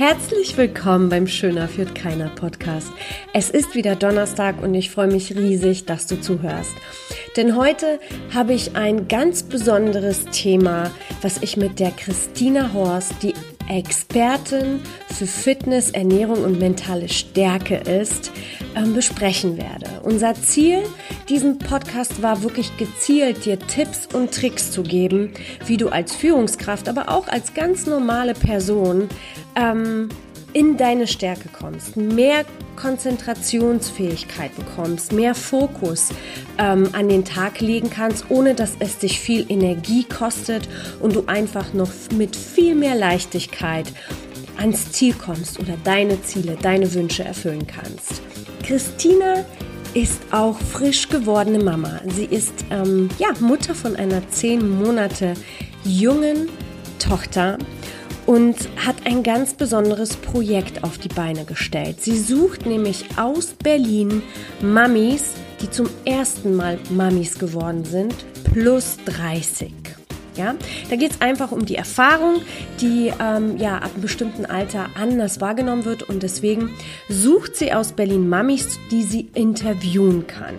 Herzlich willkommen beim Schöner führt keiner Podcast. Es ist wieder Donnerstag und ich freue mich riesig, dass du zuhörst. Denn heute habe ich ein ganz besonderes Thema, was ich mit der Christina Horst, die Expertin für Fitness, Ernährung und mentale Stärke ist, ähm, besprechen werde. Unser Ziel diesen Podcast war wirklich gezielt, dir Tipps und Tricks zu geben, wie du als Führungskraft, aber auch als ganz normale Person ähm, in deine Stärke kommst, mehr Konzentrationsfähigkeit bekommst, mehr Fokus ähm, an den Tag legen kannst, ohne dass es dich viel Energie kostet und du einfach noch mit viel mehr Leichtigkeit ans Ziel kommst oder deine Ziele, deine Wünsche erfüllen kannst. Christina ist auch frisch gewordene Mama. Sie ist ähm, ja, Mutter von einer zehn Monate jungen Tochter und hat ein ganz besonderes Projekt auf die Beine gestellt. Sie sucht nämlich aus Berlin Mamis, die zum ersten Mal Mamis geworden sind, plus 30. Ja, da geht es einfach um die Erfahrung, die ähm, ja ab einem bestimmten Alter anders wahrgenommen wird und deswegen sucht sie aus Berlin Mamis, die sie interviewen kann.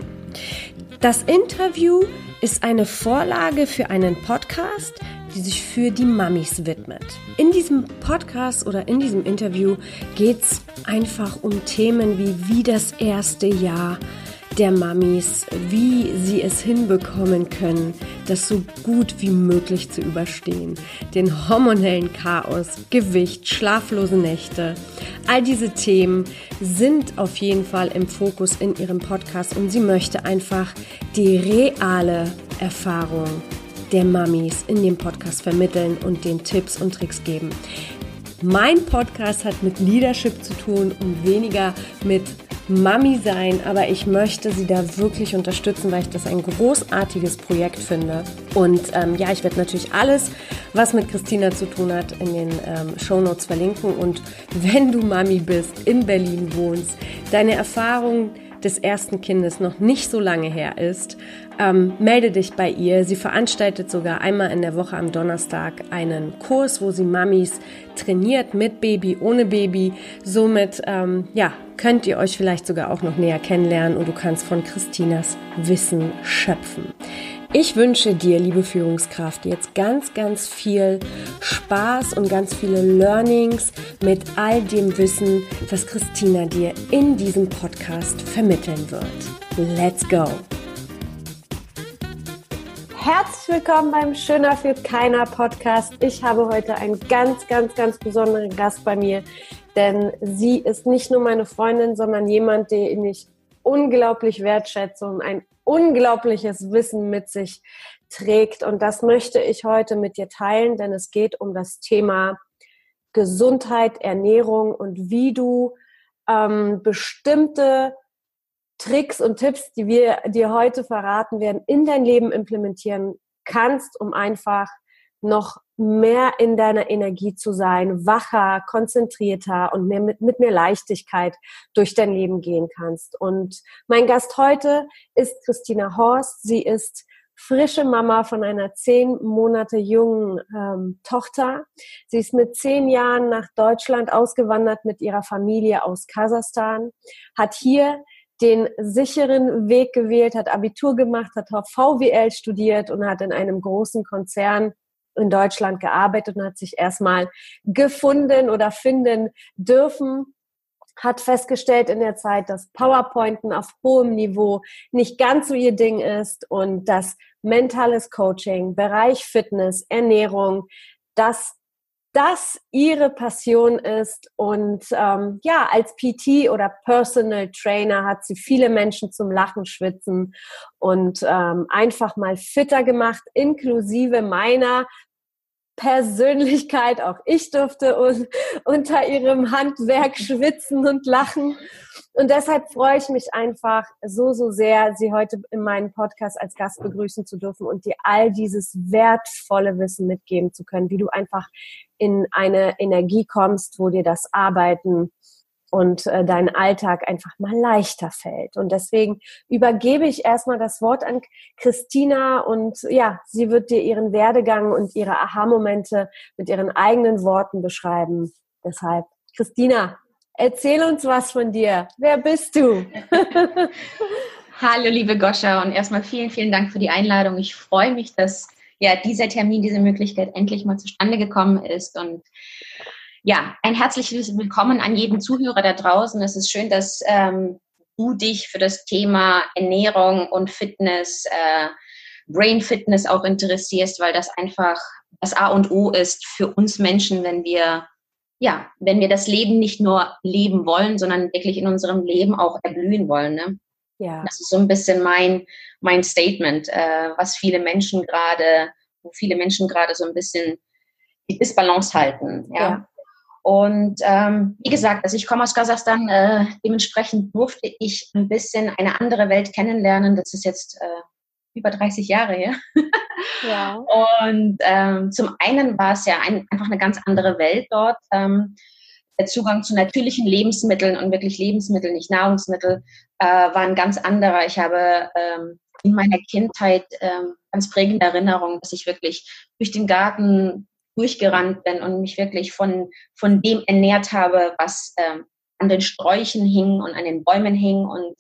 Das Interview ist eine Vorlage für einen Podcast, die sich für die Mamis widmet. In diesem Podcast oder in diesem Interview geht es einfach um Themen wie wie das erste Jahr der Mamis, wie sie es hinbekommen können, das so gut wie möglich zu überstehen. Den hormonellen Chaos, Gewicht, schlaflose Nächte. All diese Themen sind auf jeden Fall im Fokus in ihrem Podcast und sie möchte einfach die reale Erfahrung der Mamis in dem Podcast vermitteln und den Tipps und Tricks geben. Mein Podcast hat mit Leadership zu tun und weniger mit Mami sein, aber ich möchte sie da wirklich unterstützen, weil ich das ein großartiges Projekt finde. Und ähm, ja, ich werde natürlich alles, was mit Christina zu tun hat, in den ähm, Show Notes verlinken. Und wenn du Mami bist, in Berlin wohnst, deine Erfahrungen des ersten Kindes noch nicht so lange her ist, ähm, melde dich bei ihr. Sie veranstaltet sogar einmal in der Woche am Donnerstag einen Kurs, wo sie Mamis trainiert mit Baby, ohne Baby. Somit ähm, ja, könnt ihr euch vielleicht sogar auch noch näher kennenlernen und du kannst von Christinas Wissen schöpfen. Ich wünsche dir, liebe Führungskraft, jetzt ganz, ganz viel Spaß und ganz viele Learnings mit all dem Wissen, was Christina dir in diesem Podcast vermitteln wird. Let's go! Herzlich willkommen beim Schöner für keiner Podcast. Ich habe heute einen ganz, ganz, ganz besonderen Gast bei mir, denn sie ist nicht nur meine Freundin, sondern jemand, den ich unglaublich wertschätze und ein unglaubliches Wissen mit sich trägt. Und das möchte ich heute mit dir teilen, denn es geht um das Thema Gesundheit, Ernährung und wie du ähm, bestimmte Tricks und Tipps, die wir dir heute verraten werden, in dein Leben implementieren kannst, um einfach noch mehr in deiner Energie zu sein, wacher, konzentrierter und mehr mit, mit mehr Leichtigkeit durch dein Leben gehen kannst. Und mein Gast heute ist Christina Horst. Sie ist frische Mama von einer zehn Monate jungen ähm, Tochter. Sie ist mit zehn Jahren nach Deutschland ausgewandert mit ihrer Familie aus Kasachstan, hat hier den sicheren Weg gewählt, hat Abitur gemacht, hat VWL studiert und hat in einem großen Konzern in Deutschland gearbeitet und hat sich erstmal gefunden oder finden dürfen hat festgestellt in der Zeit, dass PowerPointen auf hohem Niveau nicht ganz so ihr Ding ist und dass mentales Coaching, Bereich Fitness, Ernährung, dass das ihre Passion ist. Und ähm, ja, als PT oder Personal Trainer hat sie viele Menschen zum Lachen, Schwitzen und ähm, einfach mal fitter gemacht, inklusive meiner Persönlichkeit. Auch ich durfte un unter ihrem Handwerk schwitzen und lachen. Und deshalb freue ich mich einfach so, so sehr, Sie heute in meinem Podcast als Gast begrüßen zu dürfen und dir all dieses wertvolle Wissen mitgeben zu können, wie du einfach in eine Energie kommst, wo dir das Arbeiten und äh, dein Alltag einfach mal leichter fällt. Und deswegen übergebe ich erstmal das Wort an Christina und ja, sie wird dir ihren Werdegang und ihre Aha-Momente mit ihren eigenen Worten beschreiben. Deshalb, Christina, erzähl uns was von dir. Wer bist du? Hallo, liebe Goscha, und erstmal vielen, vielen Dank für die Einladung. Ich freue mich, dass ja dieser Termin, diese Möglichkeit endlich mal zustande gekommen ist und ja, ein herzliches Willkommen an jeden Zuhörer da draußen. Es ist schön, dass ähm, du dich für das Thema Ernährung und Fitness, äh, Brain Fitness auch interessierst, weil das einfach das A und O ist für uns Menschen, wenn wir ja, wenn wir das Leben nicht nur leben wollen, sondern wirklich in unserem Leben auch erblühen wollen. Ne? Ja. Das ist so ein bisschen mein, mein Statement, äh, was viele Menschen gerade, wo viele Menschen gerade so ein bisschen die Disbalance halten. Ja. ja. Und ähm, wie gesagt, also ich komme aus Kasachstan, äh, dementsprechend durfte ich ein bisschen eine andere Welt kennenlernen. Das ist jetzt äh, über 30 Jahre her. Ja. Und ähm, zum einen war es ja ein, einfach eine ganz andere Welt dort. Ähm, der Zugang zu natürlichen Lebensmitteln und wirklich Lebensmittel, nicht Nahrungsmittel, äh, war ein ganz anderer. Ich habe ähm, in meiner Kindheit ähm, ganz prägende Erinnerungen, dass ich wirklich durch den Garten durchgerannt bin und mich wirklich von, von dem ernährt habe, was ähm, an den Sträuchen hing und an den Bäumen hing. Und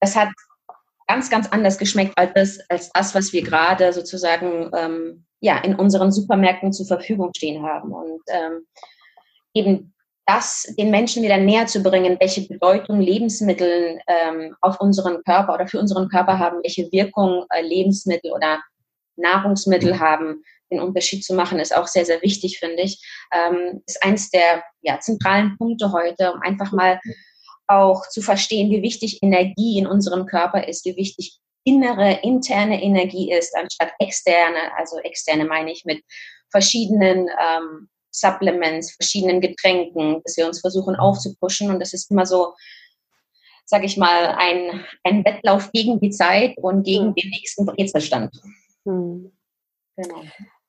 das hat ganz, ganz anders geschmeckt als das, als das was wir gerade sozusagen ähm, ja, in unseren Supermärkten zur Verfügung stehen haben. Und ähm, eben das den Menschen wieder näher zu bringen, welche Bedeutung Lebensmittel ähm, auf unseren Körper oder für unseren Körper haben, welche Wirkung äh, Lebensmittel oder Nahrungsmittel haben, den Unterschied zu machen, ist auch sehr, sehr wichtig, finde ich. Ähm, ist eins der ja, zentralen Punkte heute, um einfach mal auch zu verstehen, wie wichtig Energie in unserem Körper ist, wie wichtig innere, interne Energie ist, anstatt externe. Also externe meine ich mit verschiedenen ähm, Supplements, verschiedenen Getränken, dass wir uns versuchen aufzupuschen. Und das ist immer so, sage ich mal, ein, ein Wettlauf gegen die Zeit und gegen hm. den nächsten Brezelstand. Hm. Genau.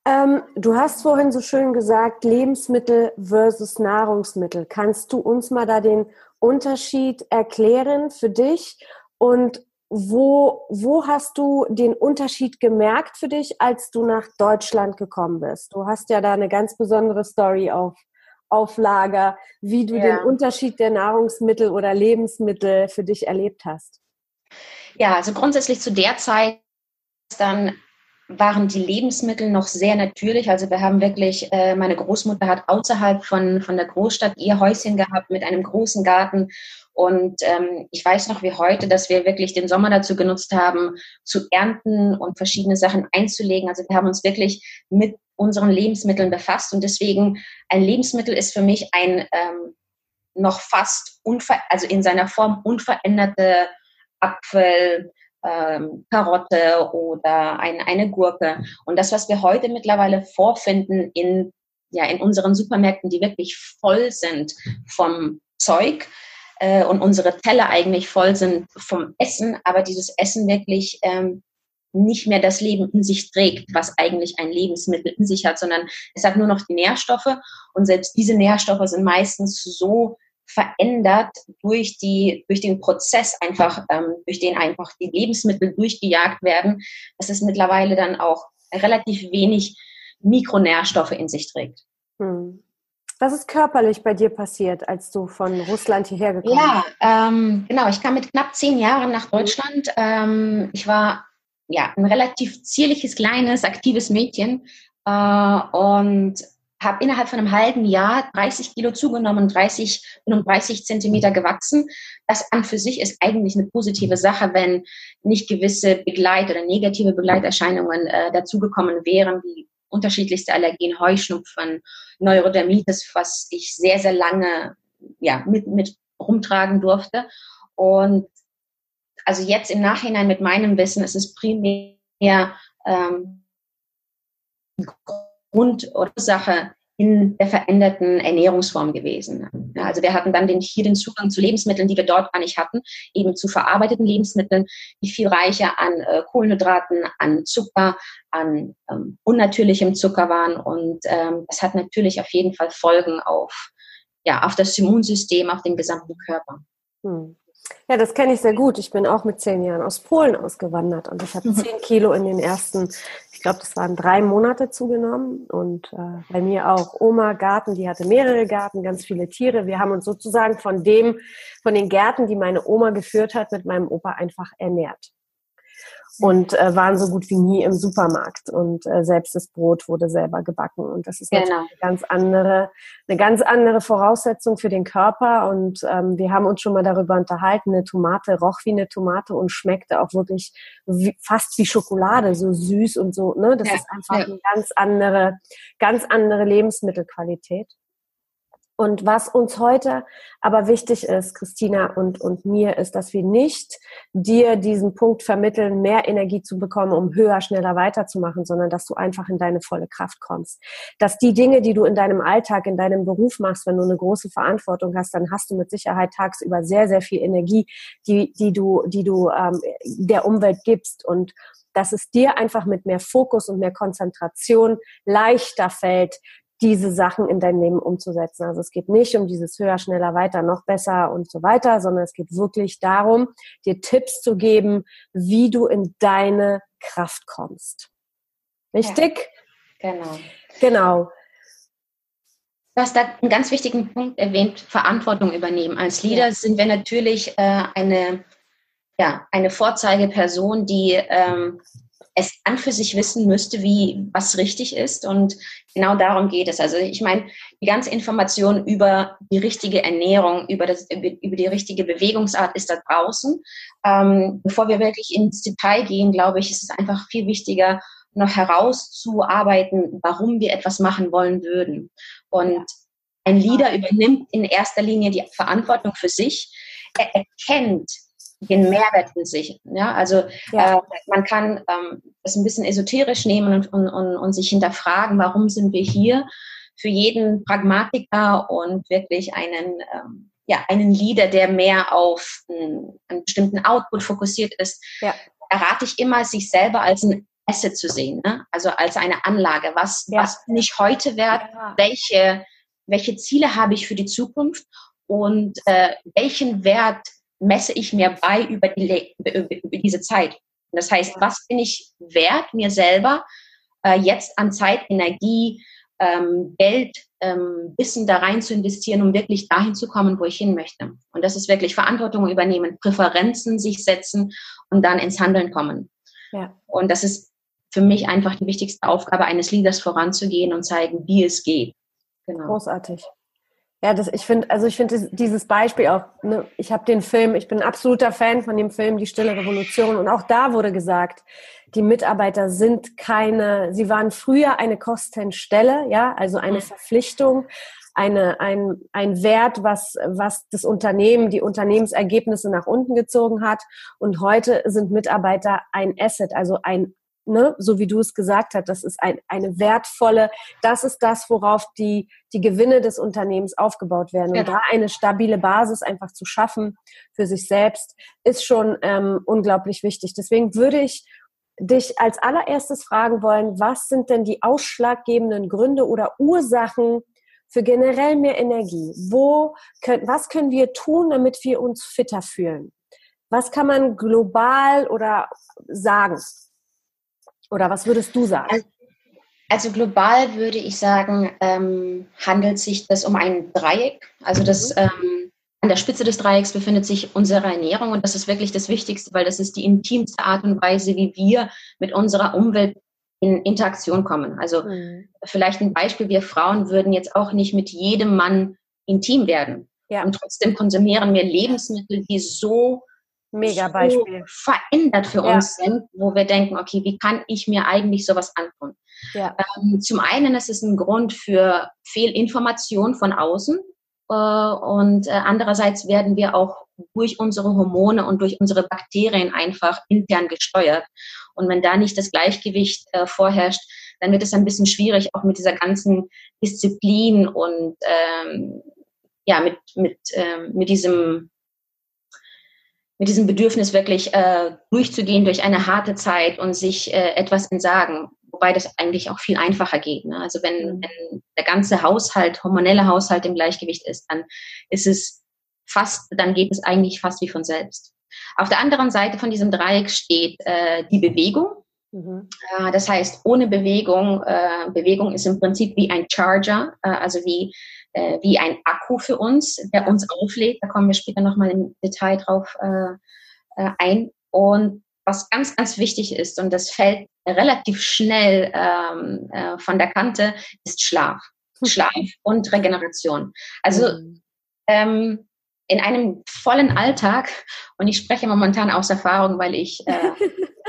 Ähm, du hast vorhin so schön gesagt, Lebensmittel versus Nahrungsmittel. Kannst du uns mal da den Unterschied erklären für dich? Und wo, wo hast du den Unterschied gemerkt für dich, als du nach Deutschland gekommen bist? Du hast ja da eine ganz besondere Story auf, auf Lager, wie du ja. den Unterschied der Nahrungsmittel oder Lebensmittel für dich erlebt hast. Ja, also grundsätzlich zu der Zeit dann waren die Lebensmittel noch sehr natürlich. Also wir haben wirklich, äh, meine Großmutter hat außerhalb von, von der Großstadt ihr Häuschen gehabt mit einem großen Garten. Und ähm, ich weiß noch wie heute, dass wir wirklich den Sommer dazu genutzt haben, zu ernten und verschiedene Sachen einzulegen. Also wir haben uns wirklich mit unseren Lebensmitteln befasst. Und deswegen, ein Lebensmittel ist für mich ein ähm, noch fast, unver also in seiner Form unveränderte Apfel, ähm, Karotte oder ein, eine Gurke. Und das, was wir heute mittlerweile vorfinden in, ja, in unseren Supermärkten, die wirklich voll sind vom Zeug äh, und unsere Teller eigentlich voll sind vom Essen, aber dieses Essen wirklich ähm, nicht mehr das Leben in sich trägt, was eigentlich ein Lebensmittel in sich hat, sondern es hat nur noch die Nährstoffe und selbst diese Nährstoffe sind meistens so verändert durch die durch den Prozess einfach ähm, durch den einfach die Lebensmittel durchgejagt werden, dass es mittlerweile dann auch relativ wenig Mikronährstoffe in sich trägt. Hm. Was ist körperlich bei dir passiert, als du von Russland hierher gekommen bist? Ja, ähm, genau. Ich kam mit knapp zehn Jahren nach Deutschland. Ähm, ich war ja ein relativ zierliches, kleines, aktives Mädchen äh, und habe innerhalb von einem halben Jahr 30 Kilo zugenommen, 30, bin um 30 Zentimeter gewachsen. Das an für sich ist eigentlich eine positive Sache, wenn nicht gewisse Begleit- oder negative Begleiterscheinungen äh, dazugekommen wären, wie unterschiedlichste Allergien, Heuschnupfen, Neurodermitis, was ich sehr, sehr lange ja, mit, mit rumtragen durfte. Und also jetzt im Nachhinein mit meinem Wissen ist es primär ähm, Grundursache in der veränderten Ernährungsform gewesen. Also wir hatten dann den, hier den Zugang zu Lebensmitteln, die wir dort gar nicht hatten, eben zu verarbeiteten Lebensmitteln, die viel reicher an äh, Kohlenhydraten, an Zucker, an ähm, unnatürlichem Zucker waren. Und ähm, das hat natürlich auf jeden Fall Folgen auf ja, auf das Immunsystem, auf den gesamten Körper. Hm. Ja, das kenne ich sehr gut. Ich bin auch mit zehn Jahren aus Polen ausgewandert und ich habe mhm. zehn Kilo in den ersten, ich glaube, das waren drei Monate zugenommen. Und äh, bei mir auch Oma Garten, die hatte mehrere Garten, ganz viele Tiere. Wir haben uns sozusagen von dem, von den Gärten, die meine Oma geführt hat, mit meinem Opa einfach ernährt und äh, waren so gut wie nie im Supermarkt. Und äh, selbst das Brot wurde selber gebacken. Und das ist genau. eine ganz andere eine ganz andere Voraussetzung für den Körper. Und ähm, wir haben uns schon mal darüber unterhalten. Eine Tomate roch wie eine Tomate und schmeckte auch wirklich wie, fast wie Schokolade. So süß und so ne? Das ja, ist einfach ja. eine ganz andere ganz andere Lebensmittelqualität und was uns heute aber wichtig ist, Christina und, und mir, ist, dass wir nicht dir diesen Punkt vermitteln, mehr Energie zu bekommen, um höher, schneller weiterzumachen, sondern dass du einfach in deine volle Kraft kommst. Dass die Dinge, die du in deinem Alltag, in deinem Beruf machst, wenn du eine große Verantwortung hast, dann hast du mit Sicherheit tagsüber sehr, sehr viel Energie, die, die du, die du ähm, der Umwelt gibst. Und dass es dir einfach mit mehr Fokus und mehr Konzentration leichter fällt, diese Sachen in dein Leben umzusetzen. Also es geht nicht um dieses höher, schneller, weiter, noch besser und so weiter, sondern es geht wirklich darum, dir Tipps zu geben, wie du in deine Kraft kommst. Richtig? Ja, genau. Genau. Du hast da einen ganz wichtigen Punkt erwähnt, Verantwortung übernehmen. Als Leader sind wir natürlich äh, eine, ja, eine Vorzeigeperson, die ähm, es an für sich wissen müsste, wie was richtig ist. Und genau darum geht es. Also ich meine, die ganze Information über die richtige Ernährung, über, das, über die richtige Bewegungsart ist da draußen. Ähm, bevor wir wirklich ins Detail gehen, glaube ich, ist es einfach viel wichtiger, noch herauszuarbeiten, warum wir etwas machen wollen würden. Und ein Leader übernimmt in erster Linie die Verantwortung für sich. Er erkennt, den Mehrwert in sich. Ja, also ja. Äh, man kann ähm, das ein bisschen esoterisch nehmen und, und, und, und sich hinterfragen, warum sind wir hier? Für jeden Pragmatiker und wirklich einen ähm, ja, einen Leader, der mehr auf einen, einen bestimmten Output fokussiert ist, ja. errate ich immer, sich selber als ein Asset zu sehen, ne? also als eine Anlage. Was, ja. was bin ich heute wert? Ja. Welche, welche Ziele habe ich für die Zukunft? Und äh, welchen Wert messe ich mir bei über, die, über diese Zeit. Das heißt, was bin ich wert, mir selber äh, jetzt an Zeit, Energie, ähm, Geld, ähm, Wissen da rein zu investieren, um wirklich dahin zu kommen, wo ich hin möchte. Und das ist wirklich Verantwortung übernehmen, Präferenzen sich setzen und dann ins Handeln kommen. Ja. Und das ist für mich einfach die wichtigste Aufgabe eines Leaders voranzugehen und zeigen, wie es geht. Genau. Großartig. Ja, das, ich finde, also ich finde dieses Beispiel auch, ne, ich habe den Film, ich bin ein absoluter Fan von dem Film Die Stille Revolution und auch da wurde gesagt, die Mitarbeiter sind keine, sie waren früher eine Kostenstelle, ja, also eine mhm. Verpflichtung, eine, ein, ein Wert, was, was das Unternehmen, die Unternehmensergebnisse nach unten gezogen hat. Und heute sind Mitarbeiter ein Asset, also ein, ne, so wie du es gesagt hast, das ist ein, eine wertvolle, das ist das, worauf die, die Gewinne des Unternehmens aufgebaut werden. Und da eine stabile Basis einfach zu schaffen für sich selbst, ist schon ähm, unglaublich wichtig. Deswegen würde ich dich als allererstes fragen wollen, was sind denn die ausschlaggebenden Gründe oder Ursachen für generell mehr Energie? Wo können, was können wir tun, damit wir uns fitter fühlen? Was kann man global oder sagen? Oder was würdest du sagen? Also, also global würde ich sagen, ähm, handelt sich das um ein Dreieck. Also das mhm. ähm, an der Spitze des Dreiecks befindet sich unsere Ernährung und das ist wirklich das Wichtigste, weil das ist die intimste Art und Weise, wie wir mit unserer Umwelt in Interaktion kommen. Also mhm. vielleicht ein Beispiel, wir Frauen würden jetzt auch nicht mit jedem Mann intim werden. Ja. Und trotzdem konsumieren wir Lebensmittel, die so Mega Beispiel. So verändert für ja. uns sind, wo wir denken, okay, wie kann ich mir eigentlich sowas antun? Ja. Ähm, zum einen ist es ein Grund für Fehlinformation von außen äh, und äh, andererseits werden wir auch durch unsere Hormone und durch unsere Bakterien einfach intern gesteuert. Und wenn da nicht das Gleichgewicht äh, vorherrscht, dann wird es ein bisschen schwierig, auch mit dieser ganzen Disziplin und ähm, ja, mit, mit, ähm, mit diesem mit diesem Bedürfnis wirklich äh, durchzugehen durch eine harte Zeit und sich äh, etwas entsagen. wobei das eigentlich auch viel einfacher geht. Ne? Also wenn, mhm. wenn der ganze Haushalt, hormonelle Haushalt im Gleichgewicht ist, dann ist es fast, dann geht es eigentlich fast wie von selbst. Auf der anderen Seite von diesem Dreieck steht äh, die Bewegung. Mhm. Äh, das heißt, ohne Bewegung, äh, Bewegung ist im Prinzip wie ein Charger, äh, also wie, äh, wie ein Akku für uns, der uns auflädt. Da kommen wir später nochmal im Detail drauf äh, ein. Und was ganz, ganz wichtig ist, und das fällt relativ schnell ähm, äh, von der Kante, ist Schlaf. Schlaf und Regeneration. Also mhm. ähm, in einem vollen Alltag, und ich spreche momentan aus Erfahrung, weil ich äh,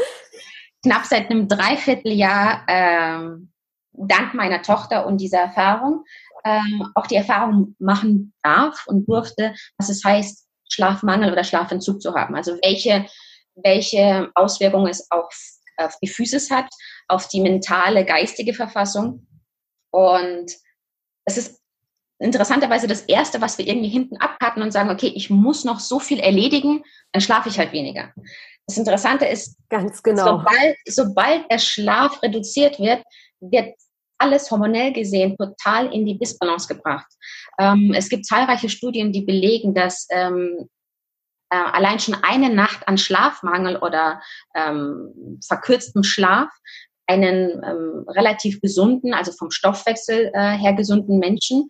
knapp seit einem Dreivierteljahr äh, dank meiner Tochter und dieser Erfahrung äh, auch die Erfahrung machen darf und durfte, was es heißt, Schlafmangel oder Schlafentzug zu haben. Also welche, welche Auswirkungen es auf, auf die Physis hat, auf die mentale, geistige Verfassung. Und es ist interessanterweise das Erste, was wir irgendwie hinten abhatten und sagen, okay, ich muss noch so viel erledigen, dann schlafe ich halt weniger. Das Interessante ist, ganz genau. Sobald, sobald der Schlaf reduziert wird, wird alles hormonell gesehen total in die Disbalance gebracht. Ähm, es gibt zahlreiche Studien, die belegen, dass ähm, äh, allein schon eine Nacht an Schlafmangel oder ähm, verkürztem Schlaf einen ähm, relativ gesunden, also vom Stoffwechsel äh, her gesunden Menschen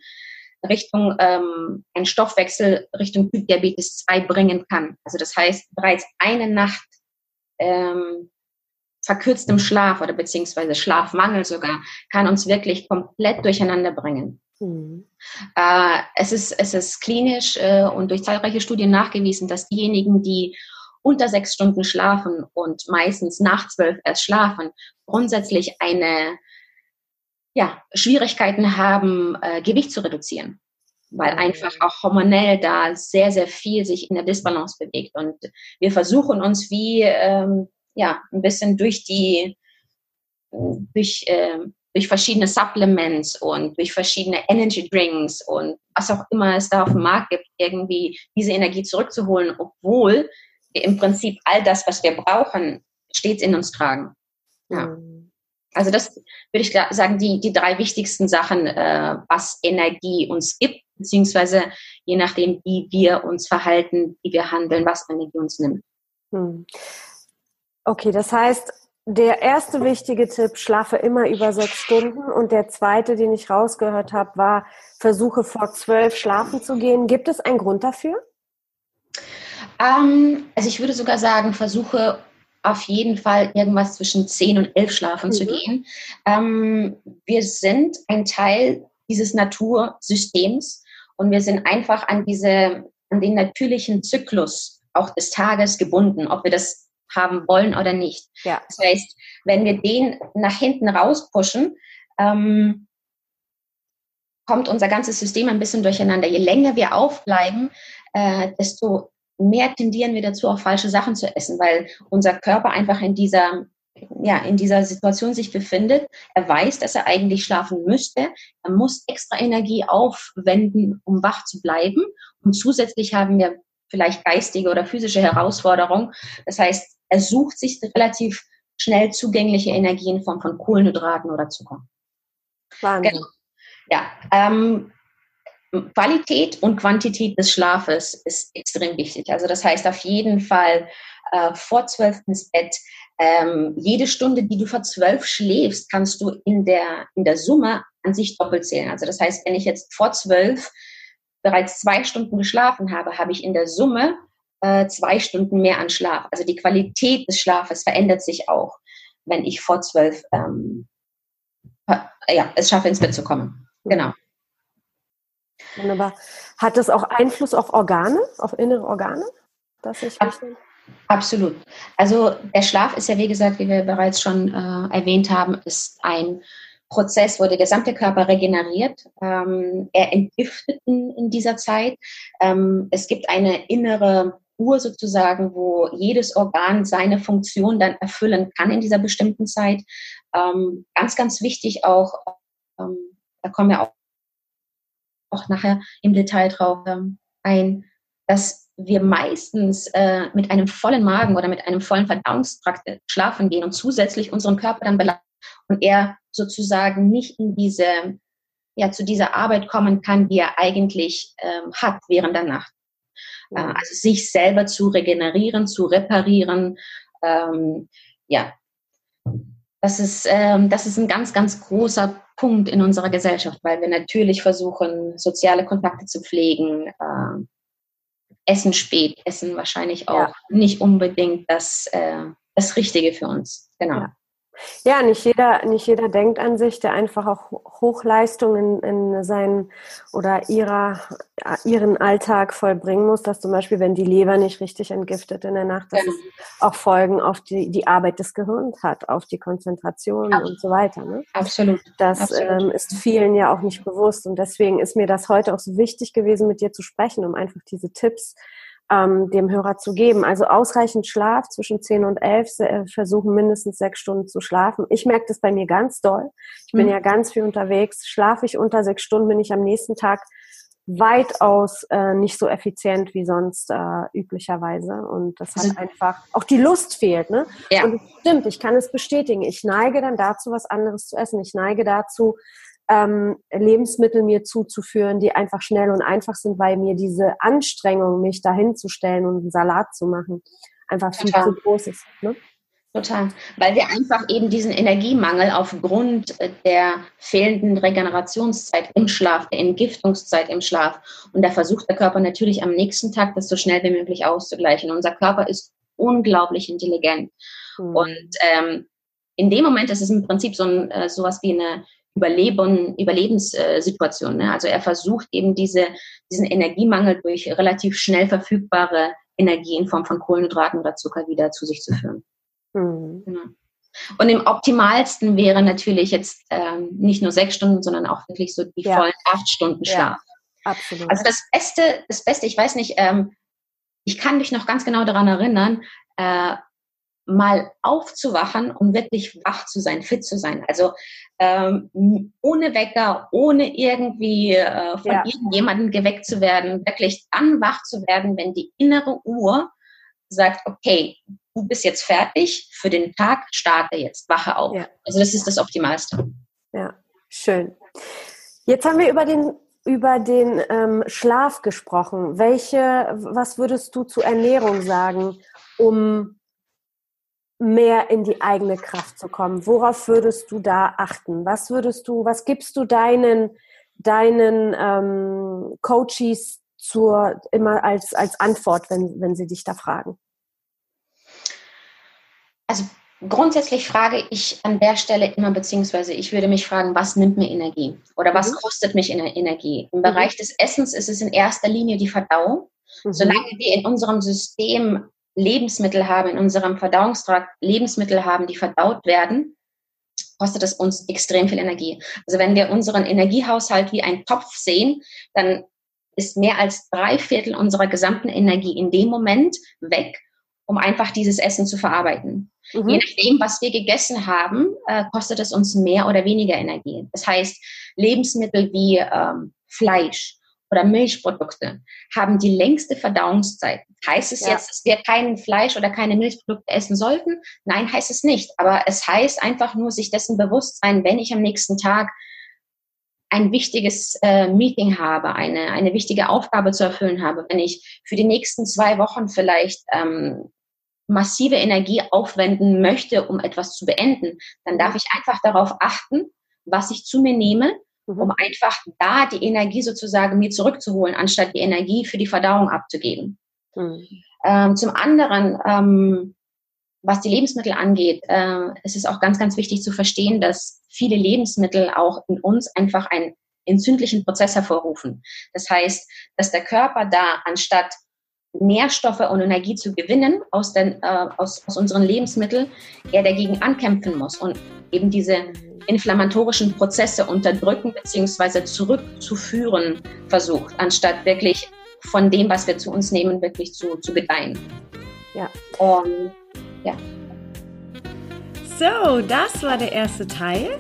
Richtung ähm, ein Stoffwechsel Richtung Typ Diabetes 2 bringen kann. Also das heißt, bereits eine Nacht ähm, verkürztem Schlaf oder beziehungsweise Schlafmangel sogar kann uns wirklich komplett durcheinander bringen. Mhm. Äh, es, ist, es ist klinisch äh, und durch zahlreiche Studien nachgewiesen, dass diejenigen, die unter sechs Stunden schlafen und meistens nach zwölf erst schlafen, grundsätzlich eine ja, Schwierigkeiten haben, äh, Gewicht zu reduzieren, weil mhm. einfach auch hormonell da sehr, sehr viel sich in der Disbalance bewegt. Und wir versuchen uns wie ähm, ja, ein bisschen durch die, durch, äh, durch verschiedene Supplements und durch verschiedene Energy Drinks und was auch immer es da auf dem Markt gibt, irgendwie diese Energie zurückzuholen, obwohl wir im Prinzip all das, was wir brauchen, stets in uns tragen. Ja. Mhm. Also das würde ich sagen, die, die drei wichtigsten Sachen, äh, was Energie uns gibt, beziehungsweise je nachdem, wie wir uns verhalten, wie wir handeln, was Energie uns nimmt. Hm. Okay, das heißt, der erste wichtige Tipp, schlafe immer über sechs Stunden. Und der zweite, den ich rausgehört habe, war, versuche vor zwölf schlafen zu gehen. Gibt es einen Grund dafür? Ähm, also ich würde sogar sagen, versuche auf jeden Fall irgendwas zwischen 10 und 11 schlafen mhm. zu gehen. Ähm, wir sind ein Teil dieses Natursystems und wir sind einfach an diese, an den natürlichen Zyklus auch des Tages gebunden, ob wir das haben wollen oder nicht. Ja. Das heißt, wenn wir den nach hinten rauspushen, ähm, kommt unser ganzes System ein bisschen durcheinander. Je länger wir aufbleiben, äh, desto mehr tendieren wir dazu, auch falsche Sachen zu essen, weil unser Körper einfach in dieser ja, in dieser Situation sich befindet. Er weiß, dass er eigentlich schlafen müsste. Er muss extra Energie aufwenden, um wach zu bleiben. Und zusätzlich haben wir vielleicht geistige oder physische Herausforderungen. Das heißt, er sucht sich relativ schnell zugängliche Energie in Form von Kohlenhydraten oder Zucker. Wahnsinn. Genau. Ja, ähm, Qualität und Quantität des Schlafes ist extrem wichtig. Also das heißt auf jeden Fall äh, vor zwölf ins Bett. Ähm, jede Stunde, die du vor zwölf schläfst, kannst du in der, in der Summe an sich doppelt zählen. Also das heißt, wenn ich jetzt vor zwölf bereits zwei Stunden geschlafen habe, habe ich in der Summe äh, zwei Stunden mehr an Schlaf. Also die Qualität des Schlafes verändert sich auch, wenn ich vor zwölf ähm, ja, es schaffe, ins Bett zu kommen. Genau. Wunderbar. Hat das auch Einfluss auf Organe, auf innere Organe? Dass ich Ab, absolut. Also der Schlaf ist ja, wie gesagt, wie wir bereits schon äh, erwähnt haben, ist ein Prozess, wo der gesamte Körper regeneriert. Ähm, er entgiftet in, in dieser Zeit. Ähm, es gibt eine innere Uhr sozusagen, wo jedes Organ seine Funktion dann erfüllen kann in dieser bestimmten Zeit. Ähm, ganz, ganz wichtig auch, ähm, da kommen wir auch auch nachher im Detail drauf ähm, ein, dass wir meistens äh, mit einem vollen Magen oder mit einem vollen Verdauungstrakt schlafen gehen und zusätzlich unseren Körper dann belasten, und er sozusagen nicht in diese, ja, zu dieser Arbeit kommen kann, die er eigentlich ähm, hat während der Nacht. Äh, also sich selber zu regenerieren, zu reparieren, ähm, ja, das ist, ähm, das ist ein ganz, ganz großer Punkt in unserer Gesellschaft, weil wir natürlich versuchen, soziale Kontakte zu pflegen, äh, essen spät, essen wahrscheinlich auch ja. nicht unbedingt das, äh, das Richtige für uns. Genau. Ja. Ja, nicht jeder, nicht jeder denkt an sich, der einfach auch Hochleistungen in, in seinen oder ihrer, ihren Alltag vollbringen muss, dass zum Beispiel, wenn die Leber nicht richtig entgiftet in der Nacht, dass ja. es auch Folgen auf die, die Arbeit des Gehirns hat, auf die Konzentration Absolut. und so weiter. Ne? Absolut. Das Absolut. Ähm, ist vielen ja auch nicht bewusst und deswegen ist mir das heute auch so wichtig gewesen, mit dir zu sprechen, um einfach diese Tipps ähm, dem Hörer zu geben. Also ausreichend Schlaf zwischen 10 und 11, äh, versuchen mindestens sechs Stunden zu schlafen. Ich merke das bei mir ganz doll. Ich bin mhm. ja ganz viel unterwegs. Schlafe ich unter sechs Stunden, bin ich am nächsten Tag weitaus äh, nicht so effizient wie sonst äh, üblicherweise. Und das hat einfach, auch die Lust fehlt. Ne? Ja. Und es stimmt, ich kann es bestätigen. Ich neige dann dazu, was anderes zu essen. Ich neige dazu, ähm, Lebensmittel mir zuzuführen, die einfach schnell und einfach sind, weil mir diese Anstrengung, mich dahin zu stellen und einen Salat zu machen, einfach viel Total. zu groß ist. Ne? Total. Weil wir einfach eben diesen Energiemangel aufgrund äh, der fehlenden Regenerationszeit im Schlaf, der Entgiftungszeit im Schlaf. Und da versucht der Körper natürlich am nächsten Tag das so schnell wie möglich auszugleichen. Unser Körper ist unglaublich intelligent. Mhm. Und ähm, in dem Moment ist es im Prinzip so ein, äh, sowas wie eine Überleben, Überlebenssituation. Ne? Also er versucht eben diese, diesen Energiemangel durch relativ schnell verfügbare Energie in Form von Kohlenhydraten oder Zucker wieder zu sich zu führen. Mhm. Genau. Und im optimalsten wäre natürlich jetzt ähm, nicht nur sechs Stunden, sondern auch wirklich so die ja. vollen acht Stunden Schlaf. Ja, absolut. Also das Beste, das Beste, ich weiß nicht, ähm, ich kann mich noch ganz genau daran erinnern, äh, mal aufzuwachen und wirklich wach zu sein, fit zu sein. Also ähm, ohne Wecker, ohne irgendwie äh, von ja. irgendjemandem geweckt zu werden, wirklich dann wach zu werden, wenn die innere Uhr sagt, okay, du bist jetzt fertig für den Tag, starte jetzt, wache auf. Ja. Also das ist das Optimalste. Ja, schön. Jetzt haben wir über den über den ähm, Schlaf gesprochen. Welche, was würdest du zu Ernährung sagen, um mehr in die eigene Kraft zu kommen? Worauf würdest du da achten? Was würdest du, was gibst du deinen, deinen ähm, Coaches zur, immer als, als Antwort, wenn, wenn sie dich da fragen? Also grundsätzlich frage ich an der Stelle immer, beziehungsweise ich würde mich fragen, was nimmt mir Energie oder was mhm. kostet mich Energie? Im mhm. Bereich des Essens ist es in erster Linie die Verdauung. Mhm. Solange wir in unserem System Lebensmittel haben, in unserem Verdauungstrakt Lebensmittel haben, die verdaut werden, kostet es uns extrem viel Energie. Also wenn wir unseren Energiehaushalt wie einen Topf sehen, dann ist mehr als drei Viertel unserer gesamten Energie in dem Moment weg, um einfach dieses Essen zu verarbeiten. Mhm. Je nachdem, was wir gegessen haben, äh, kostet es uns mehr oder weniger Energie. Das heißt, Lebensmittel wie ähm, Fleisch, oder Milchprodukte haben die längste Verdauungszeit. Heißt es ja. jetzt, dass wir kein Fleisch oder keine Milchprodukte essen sollten? Nein, heißt es nicht. Aber es heißt einfach nur, sich dessen bewusst sein, wenn ich am nächsten Tag ein wichtiges äh, Meeting habe, eine, eine wichtige Aufgabe zu erfüllen habe, wenn ich für die nächsten zwei Wochen vielleicht ähm, massive Energie aufwenden möchte, um etwas zu beenden, dann darf ich einfach darauf achten, was ich zu mir nehme, mhm. um einfach da die Energie sozusagen mir zurückzuholen, anstatt die Energie für die Verdauung abzugeben. Mhm. Ähm, zum anderen, ähm, was die Lebensmittel angeht, äh, ist es auch ganz, ganz wichtig zu verstehen, dass viele Lebensmittel auch in uns einfach einen entzündlichen Prozess hervorrufen. Das heißt, dass der Körper da anstatt Nährstoffe und Energie zu gewinnen aus, den, äh, aus, aus unseren Lebensmitteln, er dagegen ankämpfen muss und eben diese inflammatorischen Prozesse unterdrücken bzw. zurückzuführen versucht, anstatt wirklich von dem, was wir zu uns nehmen, wirklich zu, zu gedeihen. Ja. Und, ja. So, das war der erste Teil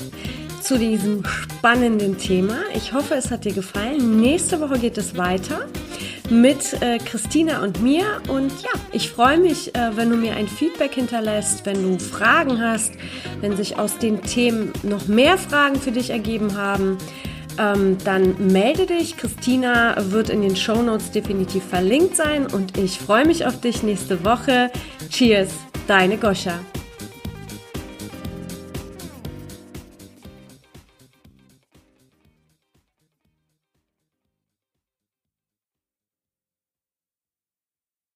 zu diesem spannenden Thema. Ich hoffe, es hat dir gefallen. Nächste Woche geht es weiter mit äh, Christina und mir. Und ja, ich freue mich, äh, wenn du mir ein Feedback hinterlässt, wenn du Fragen hast, wenn sich aus den Themen noch mehr Fragen für dich ergeben haben. Ähm, dann melde dich. Christina wird in den Show Notes definitiv verlinkt sein und ich freue mich auf dich nächste Woche. Cheers, deine Goscha.